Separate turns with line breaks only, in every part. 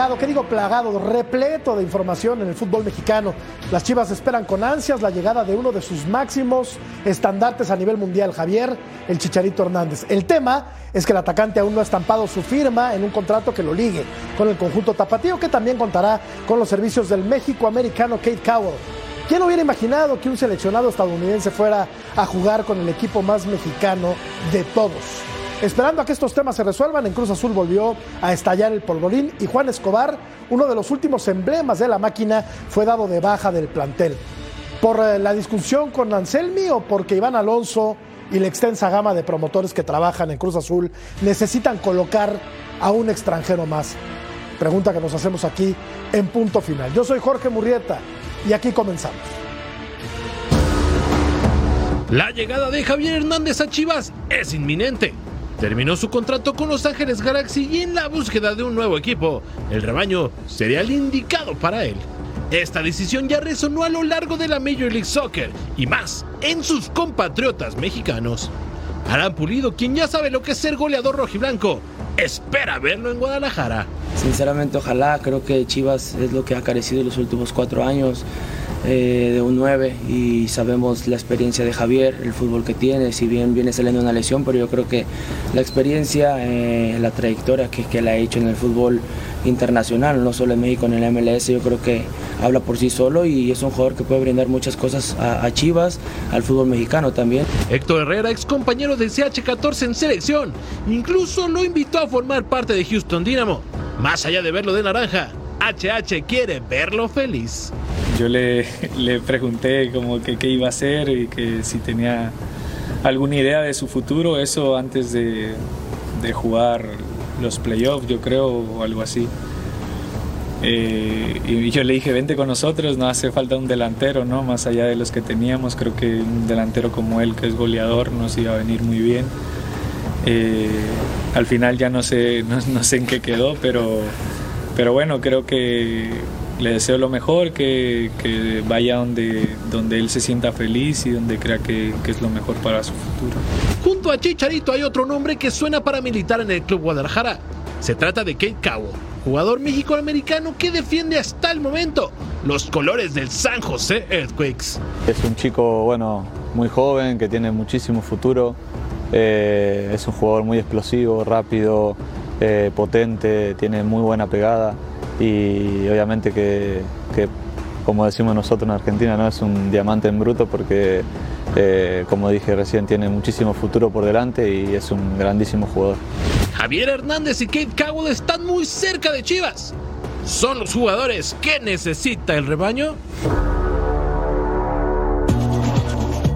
Plagado, ¿qué digo plagado? Repleto de información en el fútbol mexicano. Las Chivas esperan con ansias la llegada de uno de sus máximos estandartes a nivel mundial, Javier, el Chicharito Hernández. El tema es que el atacante aún no ha estampado su firma en un contrato que lo ligue con el conjunto tapatío, que también contará con los servicios del México americano Kate Cowell. ¿Quién hubiera imaginado que un seleccionado estadounidense fuera a jugar con el equipo más mexicano de todos? Esperando a que estos temas se resuelvan, en Cruz Azul volvió a estallar el polvorín y Juan Escobar, uno de los últimos emblemas de la máquina, fue dado de baja del plantel. ¿Por eh, la discusión con Anselmi o porque Iván Alonso y la extensa gama de promotores que trabajan en Cruz Azul necesitan colocar a un extranjero más? Pregunta que nos hacemos aquí en punto final. Yo soy Jorge Murrieta y aquí comenzamos.
La llegada de Javier Hernández a Chivas es inminente. Terminó su contrato con Los Ángeles Galaxy y en la búsqueda de un nuevo equipo, el rebaño sería el indicado para él. Esta decisión ya resonó a lo largo de la Major League Soccer y más en sus compatriotas mexicanos. Alan Pulido, quien ya sabe lo que es ser goleador rojiblanco, espera verlo en Guadalajara.
Sinceramente, ojalá, creo que Chivas es lo que ha carecido los últimos cuatro años eh, de un 9 y sabemos la experiencia de Javier, el fútbol que tiene, si bien viene saliendo una lesión, pero yo creo que la experiencia, eh, la trayectoria que, que ha hecho en el fútbol internacional, no solo en México, en el MLS, yo creo que habla por sí solo y es un jugador que puede brindar muchas cosas a, a Chivas, al fútbol mexicano también.
Héctor Herrera, ex compañero del CH14 en selección, incluso lo invitó a formar parte de Houston Dynamo. Más allá de verlo de naranja, HH quiere verlo feliz.
Yo le, le pregunté como que qué iba a hacer y que si tenía alguna idea de su futuro, eso antes de, de jugar los playoffs, yo creo, o algo así. Eh, y yo le dije, vente con nosotros, no hace falta un delantero, ¿no? Más allá de los que teníamos, creo que un delantero como él, que es goleador, nos iba a venir muy bien. Eh, al final ya no sé, no, no sé en qué quedó, pero, pero bueno, creo que le deseo lo mejor, que, que, vaya donde, donde él se sienta feliz y donde crea que, que, es lo mejor para su futuro.
Junto a Chicharito hay otro nombre que suena para militar en el Club Guadalajara. Se trata de Kate Cowell, jugador mexicoamericano que defiende hasta el momento los colores del San José Earthquakes.
Es un chico, bueno, muy joven, que tiene muchísimo futuro. Eh, es un jugador muy explosivo, rápido, eh, potente, tiene muy buena pegada y obviamente que, que, como decimos nosotros en Argentina, no es un diamante en bruto porque, eh, como dije recién, tiene muchísimo futuro por delante y es un grandísimo jugador.
Javier Hernández y Kate Cowell están muy cerca de Chivas. ¿Son los jugadores que necesita el rebaño?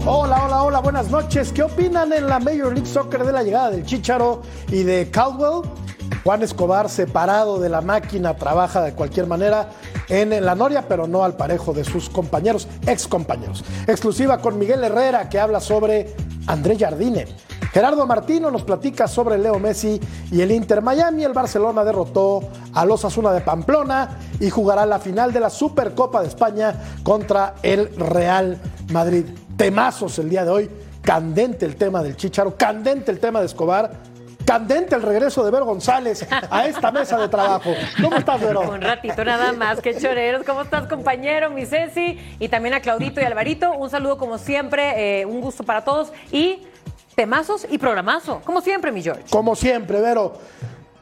Hola, hola, hola, buenas noches. ¿Qué opinan en la Major League Soccer de la llegada del Chicharo y de Caldwell? Juan Escobar, separado de la máquina, trabaja de cualquier manera en la Noria, pero no al parejo de sus compañeros, ex compañeros. Exclusiva con Miguel Herrera, que habla sobre André Jardine. Gerardo Martino nos platica sobre Leo Messi y el Inter Miami. El Barcelona derrotó a los Asuna de Pamplona y jugará la final de la Supercopa de España contra el Real Madrid. Temazos el día de hoy. Candente el tema del Chicharo, candente el tema de Escobar candente el regreso de Ver González a esta mesa de trabajo. ¿Cómo estás, Vero?
Un ratito nada más, qué choreros. ¿Cómo estás, compañero, mi Ceci? Y también a Claudito y Alvarito. Un saludo como siempre, eh, un gusto para todos y temazos y programazo. Como siempre, mi George.
Como siempre, Vero.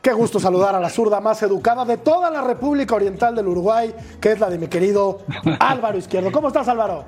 Qué gusto saludar a la zurda más educada de toda la República Oriental del Uruguay, que es la de mi querido Álvaro Izquierdo. ¿Cómo estás, Álvaro?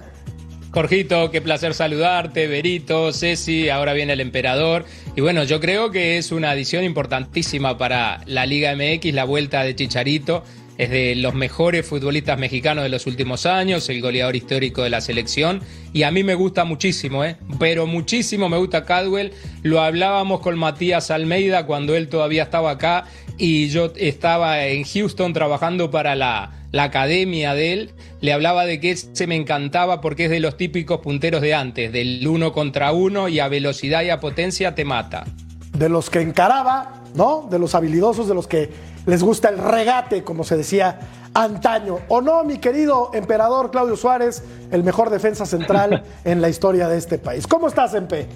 Jorgito, qué placer saludarte, Berito, Ceci, ahora viene el emperador. Y bueno, yo creo que es una adición importantísima para la Liga MX, la vuelta de Chicharito. Es de los mejores futbolistas mexicanos de los últimos años, el goleador histórico de la selección. Y a mí me gusta muchísimo, ¿eh? pero muchísimo me gusta Cadwell. Lo hablábamos con Matías Almeida cuando él todavía estaba acá y yo estaba en Houston trabajando para la, la academia de él, le hablaba de que se me encantaba porque es de los típicos punteros de antes, del uno contra uno y a velocidad y a potencia te mata.
De los que encaraba, ¿no? De los habilidosos, de los que les gusta el regate, como se decía antaño. ¿O no, mi querido emperador Claudio Suárez, el mejor defensa central en la historia de este país? ¿Cómo estás, Empe?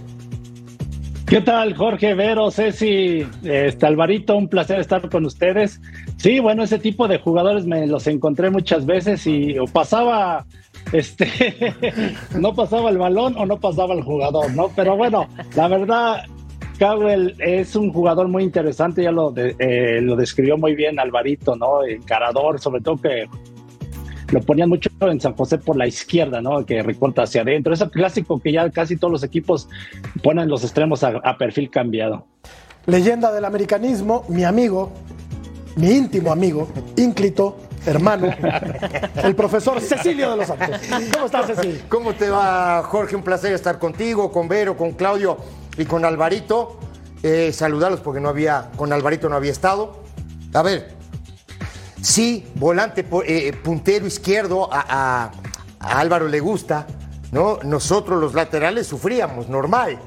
¿Qué tal, Jorge, Vero, Ceci, este, Alvarito? Un placer estar con ustedes. Sí, bueno, ese tipo de jugadores me los encontré muchas veces y o pasaba, este, no pasaba el balón o no pasaba el jugador, ¿no? Pero bueno, la verdad, Cowell es un jugador muy interesante, ya lo, eh, lo describió muy bien Alvarito, ¿no? Encarador, sobre todo que lo ponían mucho en San José por la izquierda, ¿no? Que recorta hacia adentro. Ese clásico que ya casi todos los equipos ponen los extremos a, perfil cambiado.
Leyenda del americanismo, mi amigo, mi íntimo amigo, ínclito, hermano, el profesor Cecilio de los Santos. ¿Cómo estás, Cecilio?
¿Cómo te va, Jorge? Un placer estar contigo, con Vero, con Claudio y con Alvarito. Eh, saludarlos porque no había, con Alvarito no había estado. A ver, Sí, volante eh, puntero izquierdo a, Álvaro le gusta, ¿no? Nosotros los laterales sufríamos, normal.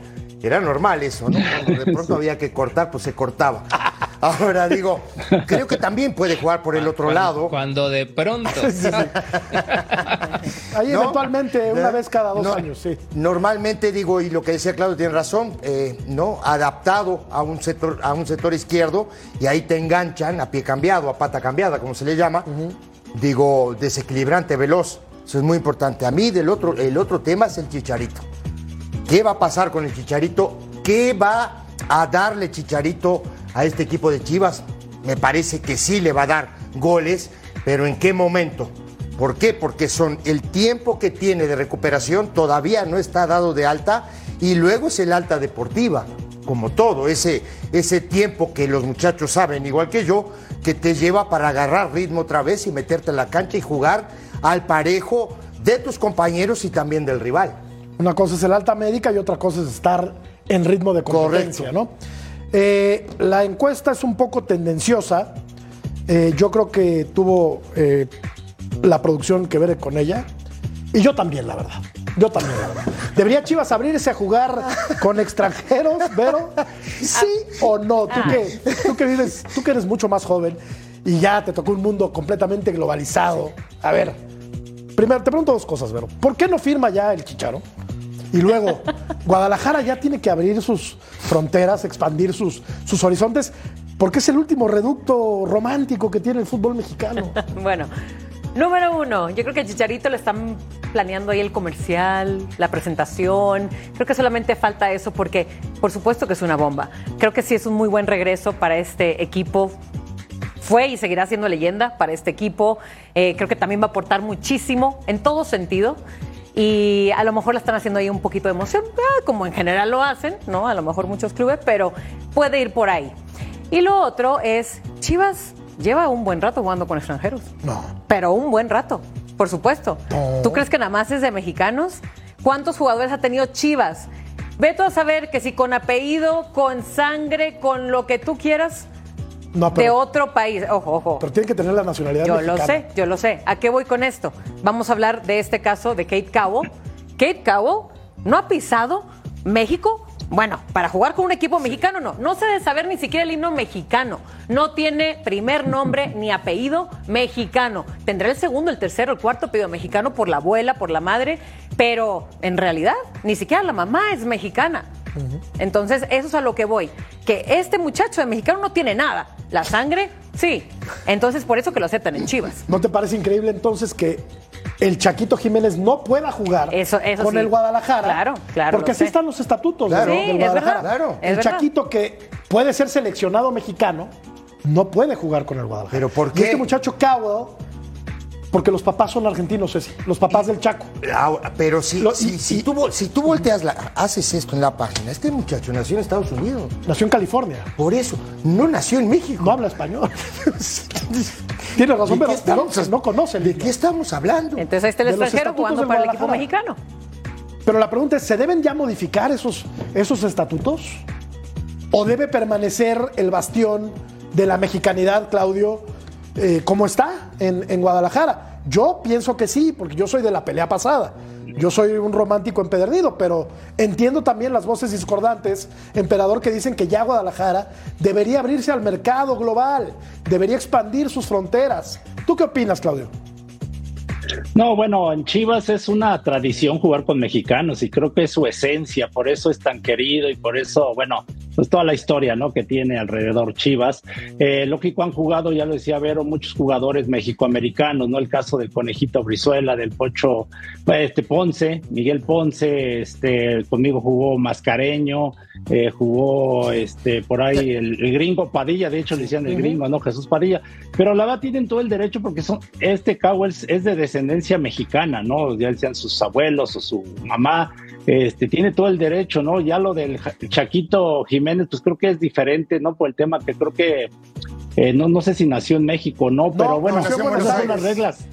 Era normal eso, ¿no? Cuando de pronto había que cortar, pues se cortaba. Ahora digo, creo que también puede jugar por el otro lado.
Cuando de pronto.
Ahí eventualmente, una vez cada dos años, sí.
Normalmente digo, y lo que decía Claudio tiene razón, eh, ¿no? Adaptado a un sector, a un sector izquierdo, y ahí te enganchan a pie cambiado, a pata cambiada, como se le llama. Digo, desequilibrante, veloz. Eso es muy importante. A mí, del otro, el otro tema es el chicharito. ¿Qué va a pasar con el Chicharito? ¿Qué va a darle Chicharito a este equipo de Chivas? Me parece que sí le va a dar goles, pero ¿en qué momento? ¿Por qué? Porque son el tiempo que tiene de recuperación todavía no está dado de alta y luego es el alta deportiva, como todo, ese, ese tiempo que los muchachos saben, igual que yo, que te lleva para agarrar ritmo otra vez y meterte en la cancha y jugar al parejo de tus compañeros y también del rival.
Una cosa es el alta médica y otra cosa es estar en ritmo de competencia, ¿no? Eh, la encuesta es un poco tendenciosa. Eh, yo creo que tuvo eh, la producción que ver con ella. Y yo también, la verdad. Yo también, la verdad. ¿Debería Chivas abrirse a jugar con extranjeros, Vero? ¿Sí o no? ¿Tú? Tú que vives, tú que eres mucho más joven y ya te tocó un mundo completamente globalizado. A ver, primero te pregunto dos cosas, Vero. ¿Por qué no firma ya el Chicharo? Y luego, Guadalajara ya tiene que abrir sus fronteras, expandir sus, sus horizontes, porque es el último reducto romántico que tiene el fútbol mexicano.
bueno, número uno, yo creo que Chicharito le están planeando ahí el comercial, la presentación. Creo que solamente falta eso porque, por supuesto que es una bomba. Creo que sí es un muy buen regreso para este equipo fue y seguirá siendo leyenda para este equipo. Eh, creo que también va a aportar muchísimo en todo sentido y a lo mejor la están haciendo ahí un poquito de emoción, como en general lo hacen, ¿no? A lo mejor muchos clubes, pero puede ir por ahí. Y lo otro es, Chivas lleva un buen rato jugando con extranjeros.
No.
Pero un buen rato, por supuesto. ¿Tú crees que nada más es de mexicanos? ¿Cuántos jugadores ha tenido Chivas? Veto a saber que si con apellido, con sangre, con lo que tú quieras, de otro país. Ojo, ojo.
Pero tiene que tener la nacionalidad
Yo lo sé, yo lo sé. ¿A qué voy con esto? Vamos a hablar de este caso de Kate Cowell. Kate Cowell no ha pisado México. Bueno, para jugar con un equipo mexicano no. No se debe saber ni siquiera el himno mexicano. No tiene primer nombre ni apellido mexicano. Tendrá el segundo, el tercero, el cuarto apellido mexicano por la abuela, por la madre, pero en realidad ni siquiera la mamá es mexicana. Entonces, eso es a lo que voy. Que este muchacho de mexicano no tiene nada. La sangre, sí. Entonces, por eso que lo aceptan en Chivas.
¿No te parece increíble entonces que el Chaquito Jiménez no pueda jugar con el Guadalajara?
Claro, claro.
Porque así están los estatutos
claro.
del
Guadalajara.
el Chaquito que puede ser seleccionado mexicano no puede jugar con el Guadalajara.
¿Pero por qué?
este muchacho Cowell Porque los papás son argentinos, Ceci, los papás del Chaco.
Ah, pero si,
Lo-
si,
y-
si
y-
tú, vol- si tú volteas, la, haces esto en la página, este muchacho nació en Estados Unidos.
Nació en California.
Por eso, no nació en México.
No habla español. Tiene razón,
¿De
pero
estamos,
no conoce
¿De qué estamos hablando?
Entonces ahí está el
De
extranjero jugando para el equipo mexicano.
Pero la pregunta es, ¿se deben ya modificar esos, esos estatutos? ¿O debe permanecer el bastión de la mexicanidad, Claudio, eh, como está en, en Guadalajara? Yo pienso que sí, porque yo soy de la pelea pasada. Yo soy un romántico empedernido, pero entiendo también las voces discordantes, emperador, que dicen que ya Guadalajara debería abrirse al mercado global, debería expandir sus fronteras. ¿Tú qué opinas, Claudio?
No, bueno, en Chivas es una tradición jugar con mexicanos y creo que es su esencia, por eso es tan querido y por eso, bueno, pues toda la historia, ¿no? Que tiene alrededor Chivas. Eh, lógico, han jugado, ya lo decía Vero, muchos jugadores mexicoamericanos, ¿no? El caso del Conejito Brizuela, del Pocho, este Ponce, Miguel Ponce, este, conmigo jugó Mascareño, eh, jugó, este, por ahí el, el gringo Padilla, de hecho le decían el gringo, ¿no? Jesús Padilla, pero la verdad tienen todo el derecho porque son, este Cowell es de descendencia mexicana, ¿no? Ya sean sus abuelos o su mamá, este, tiene todo el derecho, ¿no? Ya lo del Chaquito Jiménez, pues creo que es diferente, ¿no? Por el tema que creo que, eh, no, no sé si nació en México o no, pero bueno,
Buenos
esas son las reglas.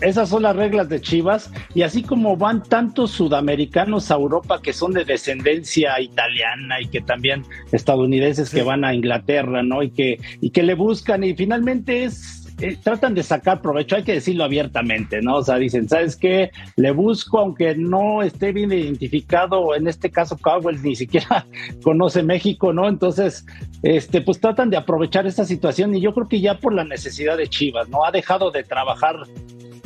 Esas son las reglas de Chivas y así como van tantos sudamericanos a Europa que son de descendencia italiana y que también estadounidenses que van a Inglaterra, ¿no? Y que y que le buscan y finalmente es eh, tratan de sacar provecho, hay que decirlo abiertamente, ¿no? O sea, dicen, ¿sabes qué? Le busco aunque no esté bien identificado, en este caso Cowell ni siquiera conoce México, ¿no? Entonces, este pues tratan de aprovechar esta situación y yo creo que ya por la necesidad de Chivas, ¿no? Ha dejado de trabajar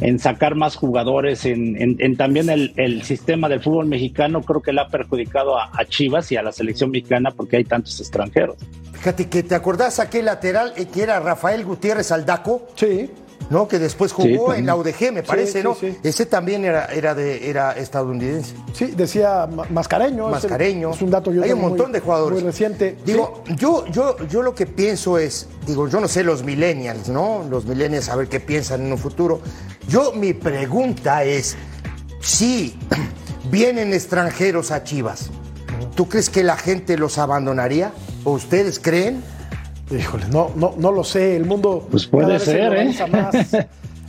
en sacar más jugadores, en, en- en también el, el sistema del fútbol mexicano, creo que le ha perjudicado a, a Chivas y a la selección mexicana porque hay tantos extranjeros.
Fíjate que te acordás aquel lateral eh, que era Rafael Gutiérrez Aldaco,
Sí.
¿no? Que después jugó en la UDG, me parece,
sí,
¿no?
sí.
Ese también era, era, de, era estadounidense.
Sí, decía Ma- Mascareño. es el-
Mascareño.
Es, un dato yo
Hay un montón
muy-
de jugadores.
Muy reciente.
Digo, yo, yo, yo lo que pienso es, digo, yo no sé los millennials, ¿no? Los millennials a ver qué piensan en un futuro. Yo, mi pregunta es, si vienen extranjeros a Chivas, ¿tú crees que la gente los abandonaría? ¿O ustedes creen?
Híjole, no, no, no lo sé. El mundo
Pues puede
se
ser, ¿eh?
más.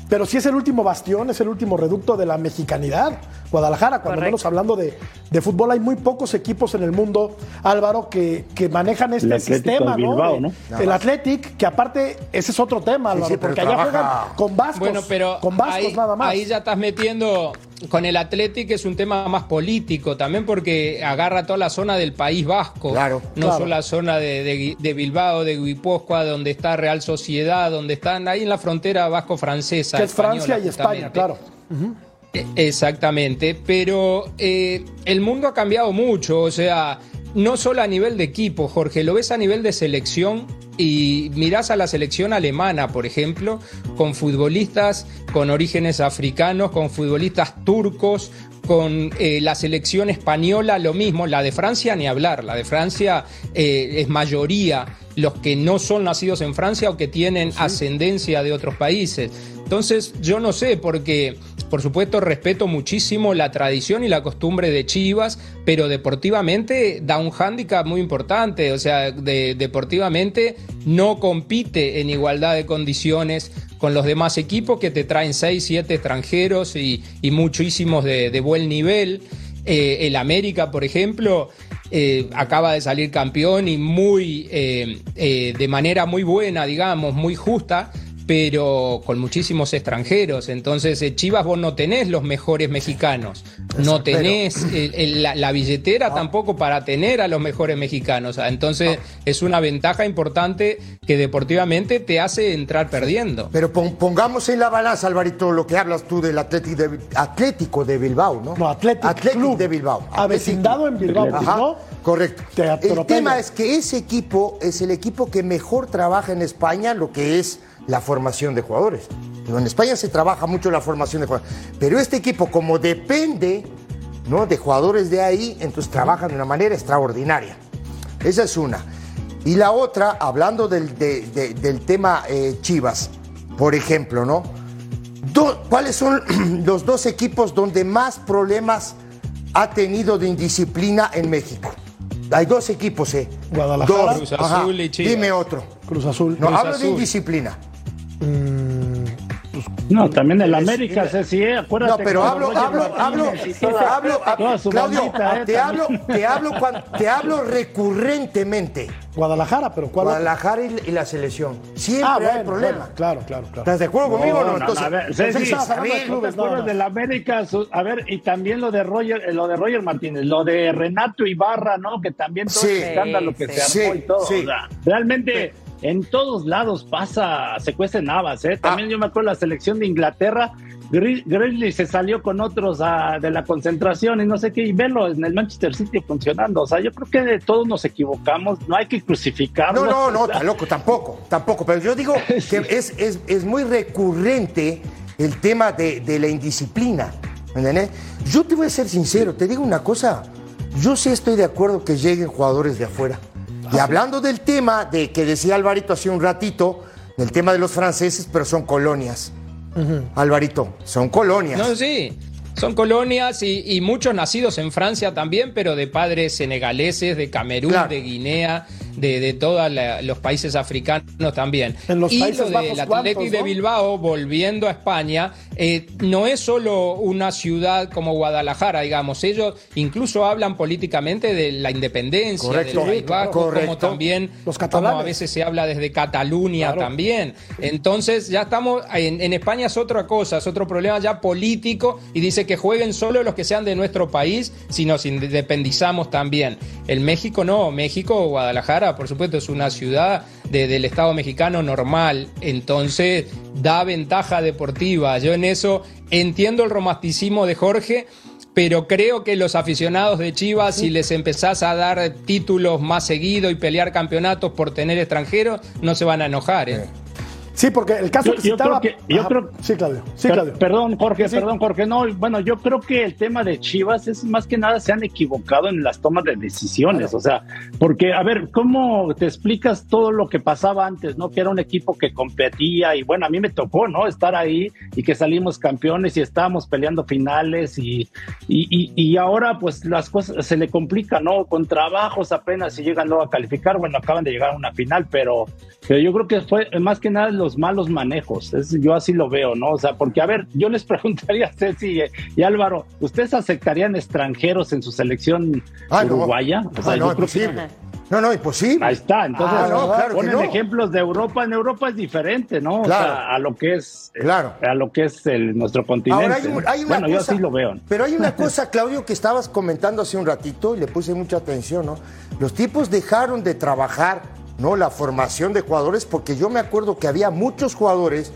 Pero sí es el último bastión, es el último reducto de la mexicanidad. Guadalajara, cuando
Correcto.
menos hablando de, de fútbol, hay muy pocos equipos en el mundo, Álvaro, que, que manejan este
El
sistema,
de Bilbao,
¿no?
¿no?
El Athletic, que aparte, ese es otro tema, Álvaro,
sí,
porque allá
trabaja-
juegan con vascos.
Bueno, pero
con vascos
ahí,
nada más.
ahí ya estás metiendo con el Atlético es un tema más político también porque agarra toda la zona del País Vasco,
Claro,
no
claro.
solo la zona de, de- de Bilbao, de Guipúzcoa, donde está Real Sociedad, donde están ahí en la frontera vasco-francesa.
que es Francia y España, claro.
Exactamente, pero eh, el mundo ha cambiado mucho, o sea, no solo a nivel de equipo, Jorge, lo ves a nivel de selección y mirás a la selección alemana, por ejemplo, con futbolistas con orígenes africanos, con futbolistas turcos, con eh, la selección española lo mismo, la de Francia ni hablar, la de Francia eh, es mayoría los que no son nacidos en Francia o que tienen ascendencia de otros países. Entonces, yo no sé, porque por supuesto respeto muchísimo la tradición y la costumbre de Chivas, pero deportivamente da un hándicap muy importante, o sea, de- deportivamente no compite en igualdad de condiciones con los demás equipos que te traen 6, 7 extranjeros y, muchísimos de, buen nivel. Eh, el América, por ejemplo, eh, acaba de salir campeón y muy eh, de manera muy buena, digamos, muy justa, pero con muchísimos extranjeros. Entonces, eh, Chivas, vos no tenés los mejores mexicanos, no tenés el- la, la billetera tampoco para tener a los mejores mexicanos. Ah, Entonces, es una ventaja importante que deportivamente te hace entrar perdiendo.
Pero pon- pongamos en la balanza, Alvarito, lo que hablas tú del Atlético de, Atlético de Bilbao, ¿no?
No, Atlético Club.
de Bilbao.
Avecindado en Bilbao,
Ajá,
¿no?
correcto.
Te
El tema es que ese equipo es el equipo que mejor trabaja en España lo que es la formación de jugadores. En España se trabaja mucho la formación de jugadores. Pero este equipo, como depende ¿no? de jugadores de ahí, entonces trabajan de una manera extraordinaria. Esa es una. Y la otra, hablando del, de- de- del tema eh, Chivas, por ejemplo, ¿no? Do- ¿Cuáles son los dos equipos donde más problemas ha tenido de indisciplina en México? Hay dos equipos, ¿eh?
Guadalajara.
Dos.
Cruz
Ajá.
Azul y Chivas.
Dime otro.
Cruz Azul.
No,
Cruz
hablo de
Azul.
indisciplina.
No, también el América, Ceci, ¿eh? acuérdate.
No, pero hablo, hablo, hablo, hablo,
su
Claudio,
bandita, ¿eh?
te hablo, te hablo, te hablo recurrentemente.
Guadalajara, pero ¿cuál?
Guadalajara y, y la selección. Siempre
Ah,
hay
bueno,
problema.
bueno, claro, claro, claro.
¿Estás de acuerdo conmigo o no?
No, no,
Entonces,
a ver,
hablando de
¿no
clubes, no, no.
del América? Su- a ver, y también lo de Roger, eh, lo de Roger Martínez, lo de Renato Ibarra, ¿no? Que también todo
Sí.
el escándalo que
Sí,
se armó
sí,
y todo.
sí.
o sea, realmente en todos lados pasa, se cuecen habas, ¿eh? También
Ah.
yo me acuerdo la selección de Inglaterra. Gri- Grizzly se salió con otros ah, de la concentración y no sé qué, y verlo en el Manchester City funcionando. O sea, yo creo que de todos nos equivocamos, no hay que crucificarnos.
No, no, no, está loco, tampoco, tampoco. Pero yo digo que es, es, es muy recurrente el tema de, de la indisciplina. ¿me entiendes? Yo te voy a ser sincero, te digo una cosa. Yo sí estoy de acuerdo que lleguen jugadores de afuera. Y hablando del tema de que decía Alvarito hace un ratito, del tema de los franceses, pero son colonias. Alvarito, son colonias.
No, sí. Son colonias y, y muchos nacidos en Francia también, pero de padres senegaleses, de Camerún,
Claro.
de Guinea, de, de todos los países africanos también.
En los
y
Países
lo del
¿cuántos,
Athletic de
no?
Bilbao, volviendo a España, eh, no es solo una ciudad como Guadalajara, digamos. Ellos incluso hablan políticamente de la independencia
Correcto.
del País
correcto.
como también
Los
como a veces se habla desde Cataluña
Claro.
también. Entonces ya estamos, en, en España es otra cosa, es otro problema ya político y dice que jueguen solo los que sean de nuestro país si nos independizamos también. El México no, México, Guadalajara, por supuesto, es una ciudad de- del Estado mexicano normal, entonces da ventaja deportiva. Yo en eso entiendo el romanticismo de Jorge. Pero creo que los aficionados de Chivas, si les empezás a dar títulos más seguido y pelear campeonatos por tener extranjeros, no se van a enojar. ¿eh?
Sí, porque el caso
Yo-
que
yo
citaba.
creo que- yo
Ajá.
creo-
Sí, Claudio. Sí, Claudio.
Perdón, Jorge,
Sí.
perdón, Jorge. No, bueno, yo creo que el tema de Chivas es más que nada se han equivocado en las tomas de decisiones. O sea, porque, a ver, ¿cómo te explicas todo lo que pasaba antes, no? Que era un equipo que competía y bueno, a mí me tocó, ¿no? Estar ahí y que salimos campeones y estábamos peleando finales y, y, y- y ahora pues las cosas se le complican, ¿no? Con trabajos apenas si llegan luego a calificar, bueno, acaban de llegar a una final, pero, pero yo creo que fue más que nada los malos manejos. Es- yo así lo veo, ¿no? O sea, porque a ver, yo les preguntaría a Ceci y, y Álvaro, ¿ustedes aceptarían extranjeros en su selección
Ah, no.
uruguaya? O sea,
Ah, no,
yo creo que-
imposible. No, no, imposible.
Ahí está, entonces
Ah, no, claro
ponen
no.
ejemplos de Europa. En Europa es diferente, ¿no? O sea, a lo que es,
Claro.
a lo que es el, nuestro continente.
Ahora hay, un- hay una
bueno, yo así lo veo.
Pero hay una cosa, Claudio, que estabas comentando hace un ratito y le puse mucha atención, ¿no? Los tipos dejaron de trabajar, ¿no? La formación de jugadores, porque yo me acuerdo que había muchos jugadores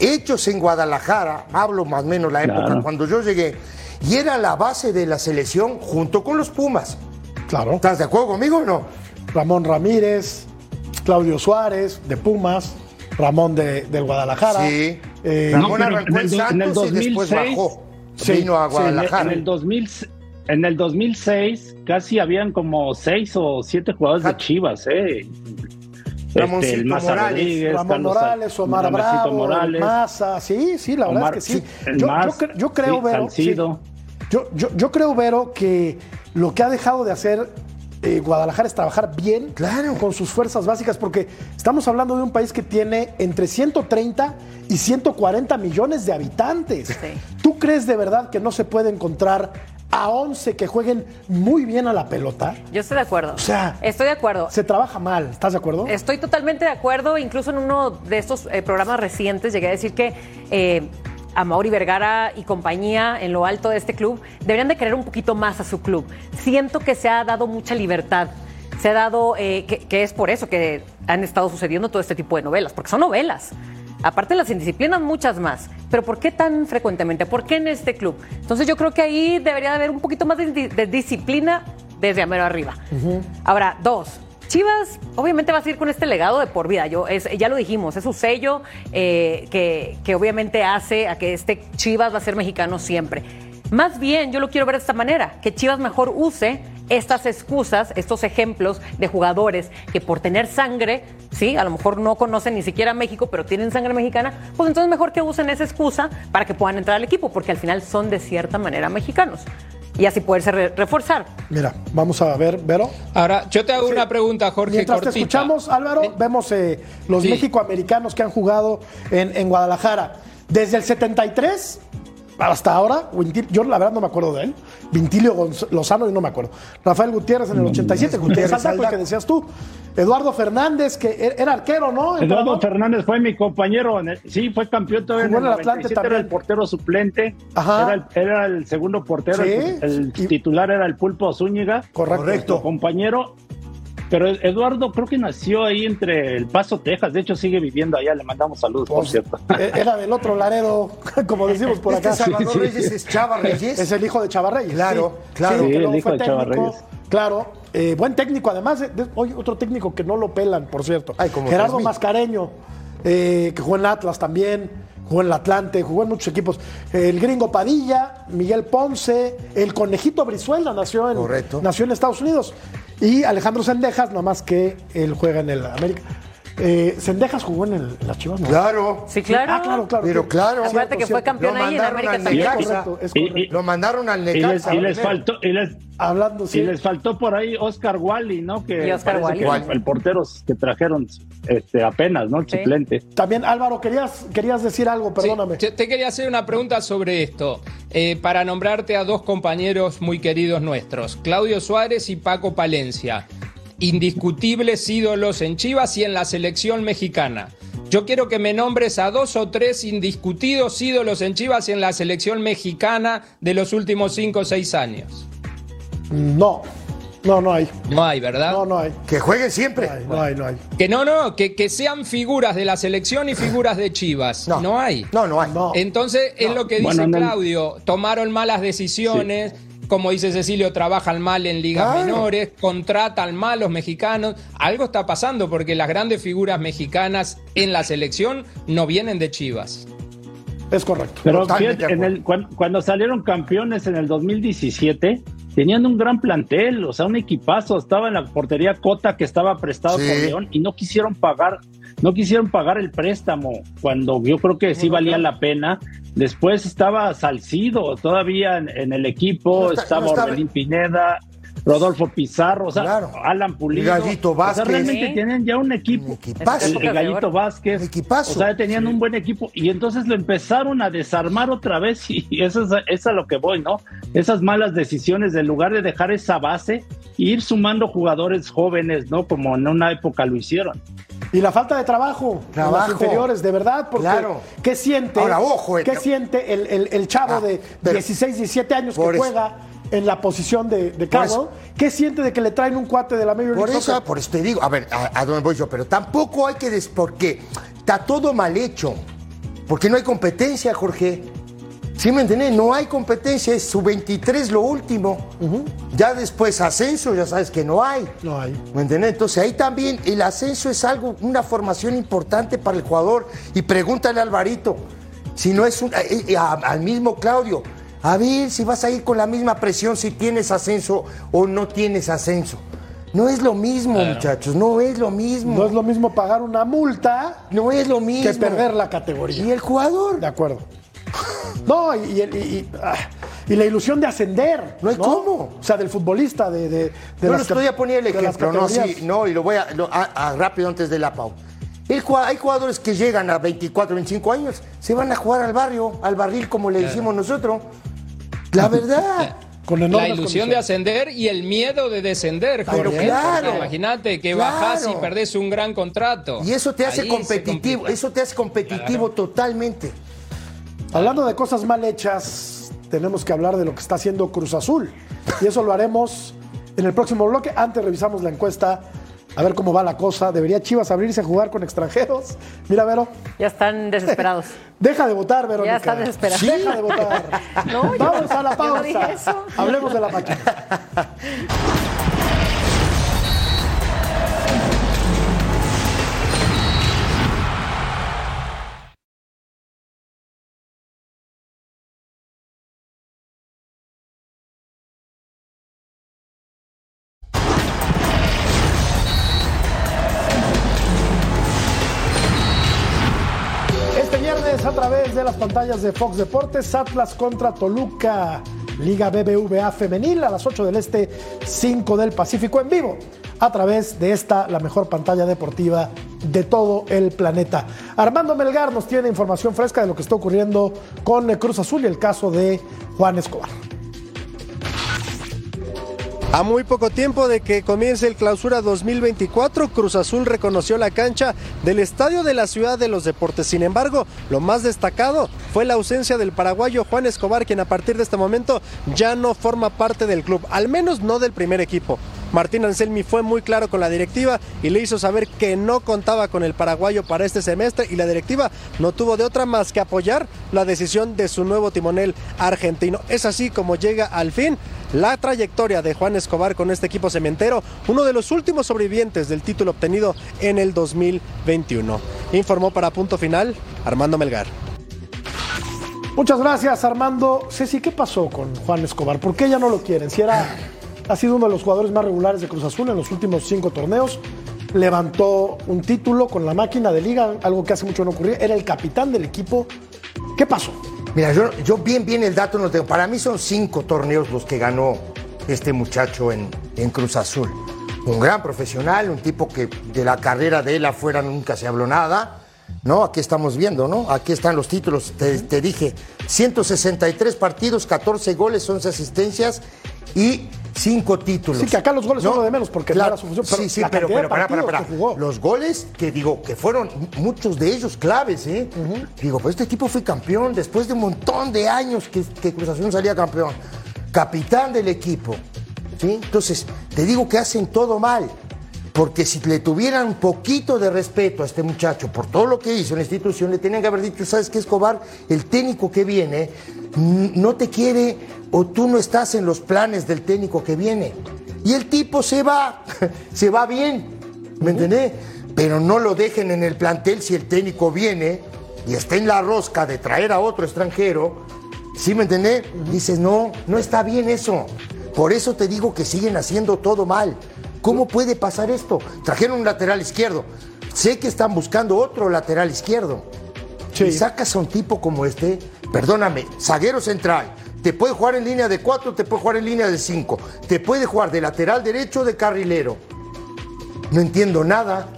hechos en Guadalajara, hablo más o menos la época
Claro.
cuando yo llegué, y era la base de la selección junto con los Pumas.
Claro.
¿Estás de acuerdo conmigo o no?
Ramón Ramírez, Claudio Suárez, de Pumas, Ramón de, del Guadalajara.
Sí.
Eh,
Ramón arrancó en,
en el do- en el
Santos y después
2006,
bajó.
sí,
vino a
sí,
En el-
Guadalajara.
En el, 2000, en el 2006 casi habían como seis o siete jugadores de
Ja-
Chivas, ¿eh?
Ramoncito
el Maza
Morales,
Ramón Morales, Omar Bravo,
Morales,
Maza, sí, sí, la verdad
Omar-
es que sí. yo,
Maz,
yo yo creo,
sí,
Vero,
Salcido.
sí. yo, yo, yo creo, Vero, que lo que ha dejado de hacer eh, Guadalajara es trabajar bien
Claro.
con sus fuerzas básicas, porque estamos hablando de un país que tiene entre 130 y 140 millones de habitantes. ¿Tú crees de verdad que no se puede encontrar a 11 que jueguen muy bien a la pelota?
Yo estoy de acuerdo.
O sea,
estoy de acuerdo.
Se trabaja mal, ¿estás de acuerdo?
Estoy totalmente de acuerdo. Incluso en uno de estos eh, programas recientes llegué a decir que eh, a Mauri Vergara y compañía en lo alto de este club deberían de querer un poquito más a su club. Siento que se ha dado mucha libertad. Se ha dado, eh, que, que es por eso que han estado sucediendo todo este tipo de novelas, porque son novelas. Aparte de las indisciplinas, muchas más. Pero ¿por qué tan frecuentemente? ¿Por qué en este club? Entonces yo creo que ahí debería de haber un poquito más de, di- de disciplina desde amero arriba. Ahora, dos. Chivas obviamente va a seguir con este legado de por vida. Yo, es, ya lo dijimos, es su sello eh, que, que obviamente hace a que este Chivas va a ser mexicano siempre. Más bien, yo lo quiero ver de esta manera, que Chivas mejor use estas excusas, estos ejemplos de jugadores que por tener sangre, sí, a lo mejor no conocen ni siquiera México, pero tienen sangre mexicana, pues entonces mejor que usen esa excusa para que puedan entrar al equipo, porque al final son de cierta manera mexicanos. Y así poderse re- reforzar.
Mira, vamos a ver, Vero.
Ahora, yo te hago una pregunta, Jorge.
Mientras te escuchamos, Álvaro, vemos eh, los
Sí.
México-americanos que han jugado en, en Guadalajara. Desde el 73 hasta ahora, yo la verdad no me acuerdo de él. Vintilio Gonz- Lozano, yo no me acuerdo. Rafael Gutiérrez en el 87, Gutiérrez que decías tú. Eduardo Fernández, que er- era arquero, ¿no?
Eduardo. Fernández fue mi compañero. en el- sí, fue campeón todavía
Jugó
en
en
el
el Atlante
97, Era
también.
el portero suplente.
Ajá.
Era el, era el segundo portero.
Sí.
El, el titular era el Pulpo Zúñiga.
Correcto.
Nuestro compañero. Pero Eduardo creo que nació ahí entre El Paso, Texas. De hecho, sigue viviendo allá. Le mandamos saludos, por
Pues,
cierto.
eh, Era del otro Laredo, como decimos por acá.
Este Salvador
Sí, sí.
Reyes es Chava Reyes.
Es el hijo de Chava Reyes.
Claro,
sí.
claro.
El hijo
fue
de Chava Reyes.
Claro, eh, buen técnico. Además, de- de- oye, otro técnico que no lo pelan, por cierto.
Ay, como
Gerardo
3000.
Mascareño, eh, que jugó en Atlas también, jugó en el Atlante, jugó en muchos equipos. El gringo Padilla, Miguel Ponce, el conejito Brizuela nació en,
Correcto.
nació en Estados Unidos. Y Alejandro Sendejas, nada más que él juega en el América. Eh, Sendejas jugó en, el- en las Chivas, ¿no?
Claro.
Sí, claro.
Ah, claro, claro.
Pero claro.
Acuérdate que fue campeón ahí en América también.
Necaxa.
Es correcto, es
Y-
correcto.
y-
Lo mandaron al
Y les,
Necaxa.
y les faltó, y les,
Hablando, sí.
y les faltó por ahí Oscar Wally, ¿no? Que
Y Oscar Wally.
que el, el portero que trajeron este, apenas, ¿no? El
Sí.
suplente.
También, Álvaro, querías, querías decir algo, perdóname.
te- te quería hacer una pregunta sobre esto, eh, para nombrarte a dos compañeros muy queridos nuestros, Claudio Suárez y Paco Palencia, indiscutibles ídolos en Chivas y en la selección mexicana. Yo quiero que me nombres a dos o tres indiscutidos ídolos en Chivas y en la selección mexicana de los últimos cinco o seis años.
No, no, no hay.
No hay, ¿verdad?
No, no hay.
Que jueguen siempre.
No hay, no hay, no hay.
Que no, no, que, que sean figuras de la selección y figuras de Chivas. No, hay.
No, no hay.
No.
Entonces, es lo que dice
Bueno, no-
Claudio, tomaron malas decisiones, como dice Cecilio, trabajan mal en ligas
Claro.
menores, contratan mal los mexicanos. Algo está pasando porque las grandes figuras mexicanas en la selección no vienen de Chivas.
Es correcto.
Pero fíjate, en el, cuan- cuando, salieron campeones en el 2017, tenían un gran plantel, o sea, un equipazo. Estaba en la portería Cota que estaba prestado
Sí.
por León y no quisieron pagar, no quisieron pagar el préstamo cuando yo creo que sí valía la pena. Después estaba Salcido todavía en, en el equipo,
No está-
estaba
no estaba-
Orbelín Pineda. Rodolfo Pizarro, o sea,
Claro.
Alan Pulido.
Gallito
O sea,
Vázquez.
realmente
Sí.
tienen ya un equipo.
Equipazo.
El, Gallito. Vázquez.
Equipazo.
O sea, tenían un buen equipo y entonces lo empezaron a desarmar otra vez y eso es, es a lo que voy, ¿no? Esas malas decisiones, en lugar de dejar esa base, ir sumando jugadores jóvenes, ¿no? Como en una época lo hicieron.
Y la falta de trabajo, en
Trabajo.
los inferiores, de verdad, porque
Claro.
¿qué siente?
Ahora, ojo, eh,
¿Qué siente el, el- el chavo
Ah,
de
pero-
16, 17 años que juega en la posición de, de
Por eso.
¿Qué siente de que le traen un cuate de la Major
Por
League
eso,
Soccer?
por eso te digo, a ver, a, a dónde voy yo, pero tampoco hay que des, porque está todo mal hecho, porque no hay competencia, Jorge. ¿Sí me entiendes? No hay competencia, es su 23 lo último. Ya después ascenso, ya sabes que no hay.
No hay.
¿Me entiendes? Entonces ahí también el ascenso es algo, una formación importante para el jugador. Y pregúntale a Alvarito, si no es un, eh, eh, a- al mismo Claudio, a ver si vas a ir con la misma presión si tienes ascenso o no tienes ascenso. No es lo mismo, muchachos, no es lo mismo.
No es lo mismo pagar una multa
No es lo mismo.
que perder la categoría.
Y el jugador.
De acuerdo. No, y, y el- y- y, ah, y la ilusión de ascender.
No hay cómo.
O sea, del futbolista, de, de, de
les voy a poner el ejemplo, no, sí, no, y lo voy a, lo- a- a- rápido antes de la. El jua- hay jugadores que llegan a 24, 25 años, se van a jugar al barrio, al barril, como le decimos nosotros. La verdad.
Con
La ilusión de ascender y el miedo de descender,
Pero
Jorge.
claro.
Imagínate que
Claro.
bajás y perdés un gran contrato.
Y eso te hace
Ahí
competitivo, eso te hace competitivo totalmente.
Hablando de cosas mal hechas, tenemos que hablar de lo que está haciendo Cruz Azul. Y eso lo haremos en el próximo bloque. Antes revisamos la encuesta, a ver cómo va la cosa. ¿Debería Chivas abrirse a jugar con extranjeros? Mira, Vero.
Ya están desesperados.
Deja de votar, Verónica.
Ya están desesperados.
Deja de votar.
No, yo-
Vamos a la
yo no
pausa.
dije eso.
Hablemos de la máquina. pantallas de Fox Deportes, Atlas contra Toluca, Liga BBVA Femenil a las 8 del Este, 5 del Pacífico en vivo, a través de esta, la mejor pantalla deportiva de todo el planeta. Armando Melgar nos tiene información fresca de lo que está ocurriendo con Cruz Azul y el caso de Juan Escobar.
A muy poco tiempo de que comience el clausura 2024, Cruz Azul reconoció la cancha del Estadio de la Ciudad de los Deportes. Sin embargo, lo más destacado fue la ausencia del paraguayo Juan Escobar, quien a partir de este momento ya no forma parte del club, al menos no del primer equipo. Martín Anselmi fue muy claro con la directiva y le hizo saber que no contaba con el paraguayo para este semestre y la directiva no tuvo de otra más que apoyar la decisión de su nuevo timonel argentino. Es así como llega al fin la trayectoria de Juan Escobar con este equipo cementero, uno de los últimos sobrevivientes del título obtenido en el 2021. Informó para punto final Armando Melgar.
Muchas gracias, Armando. Ceci, ¿qué pasó con Juan Escobar? ¿Por qué ya no lo quieren? Si era, ha sido uno de los jugadores más regulares de Cruz Azul en los últimos cinco torneos. Levantó un título con la máquina de liga, algo que hace mucho no ocurría. Era el capitán del equipo. ¿Qué pasó?
Mira, yo, yo bien, bien el dato no tengo. Para mí son cinco torneos los que ganó este muchacho en, en Cruz Azul. Un gran profesional, un tipo que de la carrera de él afuera nunca se habló nada. ¿No? Aquí estamos viendo, ¿no? Aquí están los títulos, te, te dije, 163 partidos, 14 goles, 11 asistencias y 5 títulos.
Sí, que acá los goles
¿No?
son lo de menos porque no
Claro,
era su función. Pero
sí, sí,
la
pero, pero, para.
que jugó.
Los goles, que digo, que fueron muchos de ellos claves, ¿eh? Digo, pues este equipo fue campeón después de un montón de años que, que Cruz Azul salía campeón. Capitán del equipo, ¿sí? Entonces, te digo que hacen todo mal. Porque si le tuvieran un poquito de respeto a este muchacho por todo lo que hizo en la institución, le tenían que haber dicho, ¿sabes qué, Escobar? El técnico que viene no te quiere o tú no estás en los planes del técnico que viene. Y el tipo se va, se va bien, ¿me entendés? Pero no lo dejen en el plantel si el técnico viene y está en la rosca de traer a otro extranjero, ¿sí me entendés? Dices, no, no está bien eso. Por eso te digo que siguen haciendo todo mal. ¿Cómo puede pasar esto? Trajeron un lateral izquierdo. Sé que están buscando otro lateral izquierdo. Y sacas a un tipo como este, perdóname, zaguero central. Te puede jugar en línea de cuatro, te puede jugar en línea de cinco. Te puede jugar de lateral derecho o de carrilero. No entiendo nada.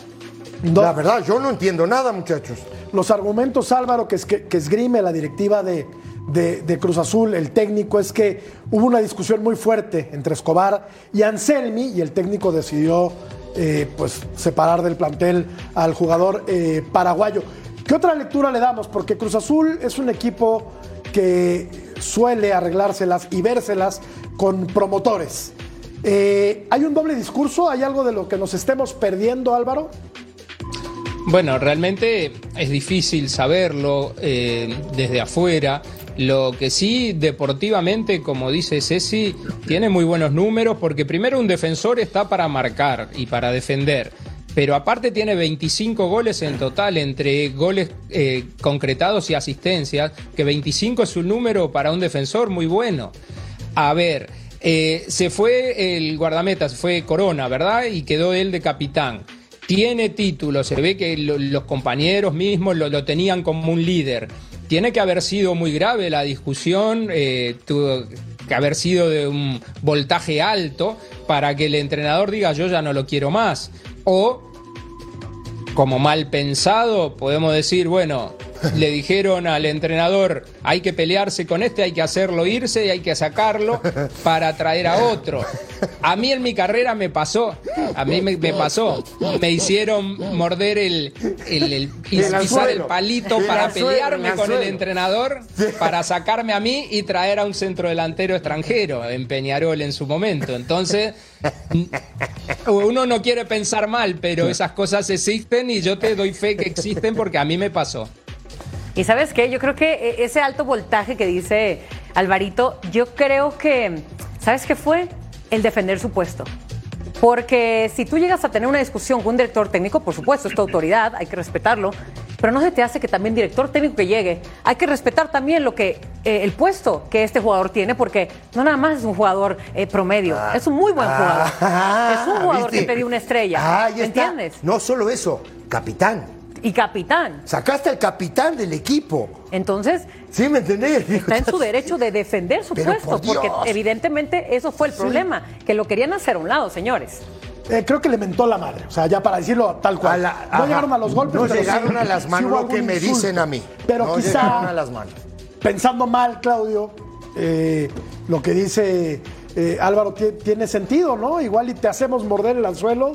La verdad, yo no entiendo nada, muchachos.
Los argumentos, Álvaro, que, es- que- que esgrime la directiva de, de- Cruz Azul, el técnico, es que hubo una discusión muy fuerte entre Escobar y Anselmi y el técnico decidió eh, pues, separar del plantel al jugador eh, paraguayo. ¿Qué otra lectura le damos? Porque Cruz Azul es un equipo que suele arreglárselas y vérselas con promotores. Eh, ¿Hay un doble discurso? ¿Hay algo de lo que nos estemos perdiendo, Álvaro?
Bueno, realmente es difícil saberlo desde afuera. Lo que sí, deportivamente, como dice Ceci, tiene muy buenos números porque primero un defensor está para marcar y para defender. Pero aparte tiene 25 goles en total entre goles eh, concretados y asistencias, que 25 es un número para un defensor muy bueno. A ver, eh, se fue el guardameta, se fue Corona, ¿verdad? Y quedó él de capitán. Tiene título, se ve que lo- los compañeros mismos lo tenían como un líder. Tiene que haber sido muy grave la discusión, eh, tuvo que haber sido de un voltaje alto para que el entrenador diga yo ya no lo quiero más. O como mal pensado, podemos decir, bueno, le dijeron al entrenador, hay que pelearse con este, hay que hacerlo irse y hay que sacarlo para traer a otro. A mí en mi carrera me pasó, a mí me, me pasó, me hicieron morder el, el, el-
El
pisar
anzuelo.
el palito para pelearme
el
con el entrenador, para sacarme a mí y traer a un centrodelantero extranjero, en Peñarol en su momento. Entonces, uno no quiere pensar mal, pero esas cosas existen y yo te doy fe que existen porque a mí me pasó.
Y sabes qué, yo creo que eh, ese alto voltaje que dice Alvarito, yo creo que, ¿sabes qué fue? El defender su puesto. Porque si tú llegas a tener una discusión con un director técnico, por supuesto, es tu autoridad, hay que respetarlo, pero no se te hace que también director técnico que llegue, hay que respetar también lo que eh, el puesto que este jugador tiene, porque no nada más es un jugador eh, promedio, es un muy buen jugador.
Ah,
es un jugador
¿viste?
que te dio una estrella.
Ah, ahí
¿Me
está.
entiendes?
No solo eso, capitán.
Y capitán.
Sacaste al capitán del equipo.
Entonces,
¿Sí me entendés?
está en su derecho de defender su
Pero
puesto,
por
porque evidentemente eso fue el problema, que lo querían hacer a un lado, señores.
Eh, creo que le mentó la madre, o sea, ya para decirlo tal cual.
A la-
no
ajá.
llegaron a los golpes,
No
pero
llegaron
sí-
a las
sí
manos,
hubo
lo que me
insulto.
dicen a mí.
Pero
No
quizá,
llegaron a las manos.
pensando mal, Claudio, eh, lo que dice eh, Álvaro ti- tiene sentido, ¿no? Igual y te hacemos morder el anzuelo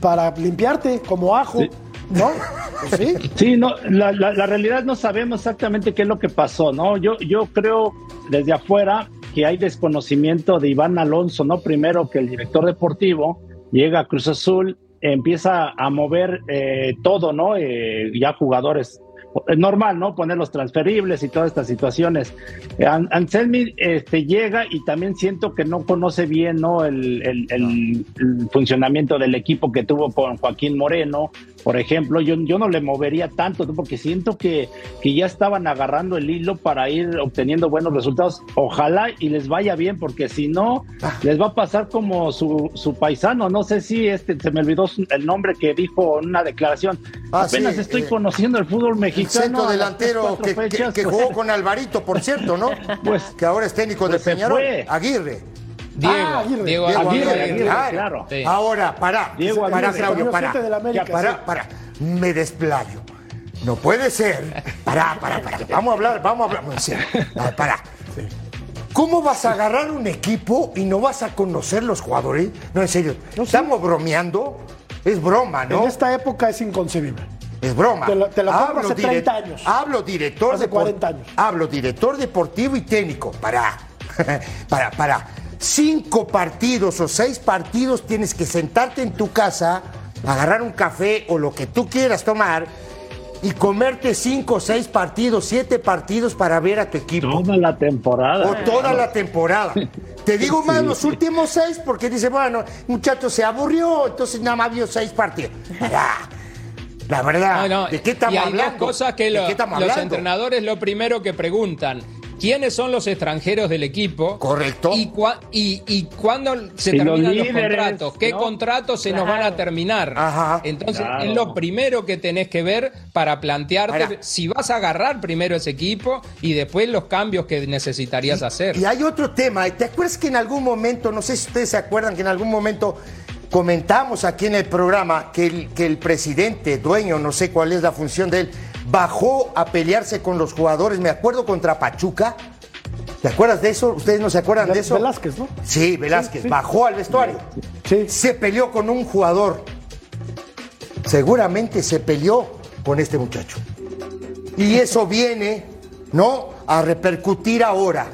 para limpiarte como ajo, ¿no? Pues sí.
Sí, no, la, la- la realidad no sabemos exactamente qué es lo que pasó, ¿no? Yo, yo creo desde afuera que hay desconocimiento de Iván Alonso, ¿no? Primero que el director deportivo llega a Cruz Azul, empieza a mover eh, todo, ¿no? Eh, ya jugadores. Es normal, ¿no? Poner los transferibles y todas estas situaciones. An- Anselmi este, llega y también siento que no conoce bien, ¿no? El, el- el- el funcionamiento del equipo que tuvo con Joaquín Moreno, por ejemplo. Yo, yo no le movería tanto, ¿no? porque siento que, que ya estaban agarrando el hilo para ir obteniendo buenos resultados. Ojalá y les vaya bien, porque si no, les va a pasar como su, su paisano. No sé si este se me olvidó el nombre que dijo en una declaración.
Ah,
Apenas
sí,
estoy
eh,
conociendo el fútbol
El
mexicano.
centro delantero que, que
pues,
jugó con Alvarito, por cierto, ¿no?
Pues-
que ahora es técnico
pues
de Peñarol. Aguirre.
Diego,
Ah, Aguirre.
Diego,
Diego
Aguirre,
Aguirre,
Aguirre.
claro.
claro.
Sí.
Ahora, para.
Diego
para. Claudio, para.
América,
para,
sí.
para. Me desplayo. No puede ser. Para, para, para. Vamos a hablar, vamos a hablar. en serio. Ah, Para. ¿Cómo vas a agarrar un equipo y no vas a conocer los jugadores? No, en serio. ¿Estamos bromeando? Es broma, ¿no?
En esta época es inconcebible.
Es broma.
Te lo- te lo compro hace
dire-
30 años.
Hablo director
Hace
depor-
40 años.
Hablo director deportivo y técnico. Para. para, para. Cinco partidos o seis partidos tienes que sentarte en tu casa, agarrar un café o lo que tú quieras tomar y comerte cinco, seis partidos, siete partidos para ver a tu equipo.
Toda la temporada.
O toda la temporada. Te digo más los últimos seis porque dice, bueno, muchacho se aburrió, entonces nada más vio seis partidos. La verdad,
No, no,
¿de qué estamos
y hay
hablando?
dos cosas que
¿De
lo-
qué estamos
los
hablando?
entrenadores lo primero que preguntan. ¿Quiénes son los extranjeros del equipo?
Correcto.
¿Y, cua- y, y cuándo se
Y
terminan los,
líderes,
contratos? ¿Qué
¿no?
contratos se nos van a terminar?
Ajá.
Entonces,
Claro.
es lo primero que tenés que ver para plantearte
Ahora.
si vas a agarrar primero ese equipo y después los cambios que necesitarías hacer.
Y hay otro tema. ¿Te acuerdas que en algún momento, no sé si ustedes se acuerdan, que en algún momento comentamos aquí en el programa que el, que el presidente, dueño, no sé cuál es la función de él, bajó a pelearse con los jugadores? Me acuerdo contra Pachuca. ¿Te acuerdas de eso? ¿Ustedes no se acuerdan de eso?
Velázquez, ¿no?
Sí, Velázquez.
Sí, sí.
Bajó al vestuario.
Sí.
Se peleó con un jugador. Seguramente se peleó con este muchacho. Y eso viene, ¿no? A repercutir ahora.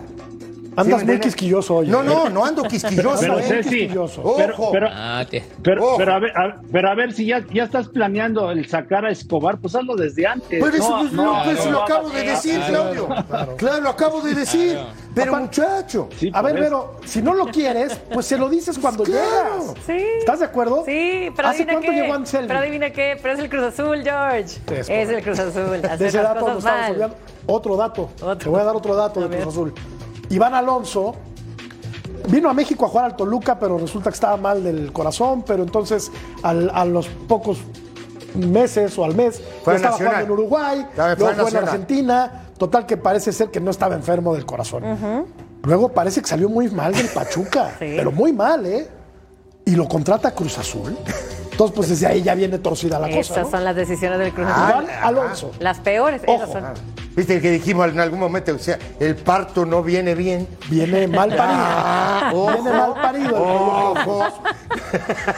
Andas
¿Sí me
muy quisquilloso hoy.
No,
¿eh?
no, no ando quisquilloso.
Pero,
¿eh?
Ceci,
quisquilloso.
pero,
Ojo.
pero,
Ah, te-
pero,
Ojo.
pero a ver, a, pero a ver si ya, ya estás planeando el sacar a Escobar, pues hazlo desde antes.
Pero eso,
no,
pues,
no,
lo, pues,
no,
lo acabo de decir,
claro.
Claudio. Claro. lo acabo de decir.
Claro.
Pero
Papá,
muchacho.
Sí,
A ver,
eso.
pero si no lo quieres, pues se lo dices cuando
Claro.
llegas.
Sí.
¿Estás de acuerdo?
Sí, pero
¿Hace
adivina
cuánto
qué.
llegó Anselmi?
Pero adivina qué, pero es el Cruz Azul, George.
Es
Es, el Cruz Azul.
De ese dato nos estamos olvidando. Otro dato.
Otro.
Te voy a dar otro dato
A
de
ver.
Cruz Azul. Iván Alonso vino a México a jugar al Toluca, pero resulta que estaba mal del corazón, pero entonces al- a los pocos meses o al mes
Fue
ya estaba
Nacional.
jugando en Uruguay, luego
a
fue en. Argentina, total que parece ser que no estaba enfermo del corazón. Luego parece que salió muy mal del Pachuca,
Sí.
pero muy mal, ¿eh? Y lo contrata Cruz Azul. Entonces, pues desde ahí ya viene torcida la cosa.
Esas
¿no?
son las decisiones del Cruz
Ah,
Azul.
Iván Alonso.
Las peores,
Ojo.
esas son.
Viste que dijimos en algún momento, o sea, el parto no viene bien.
Viene mal parido.
Ah, ojo.
Viene mal parido.
Ojo.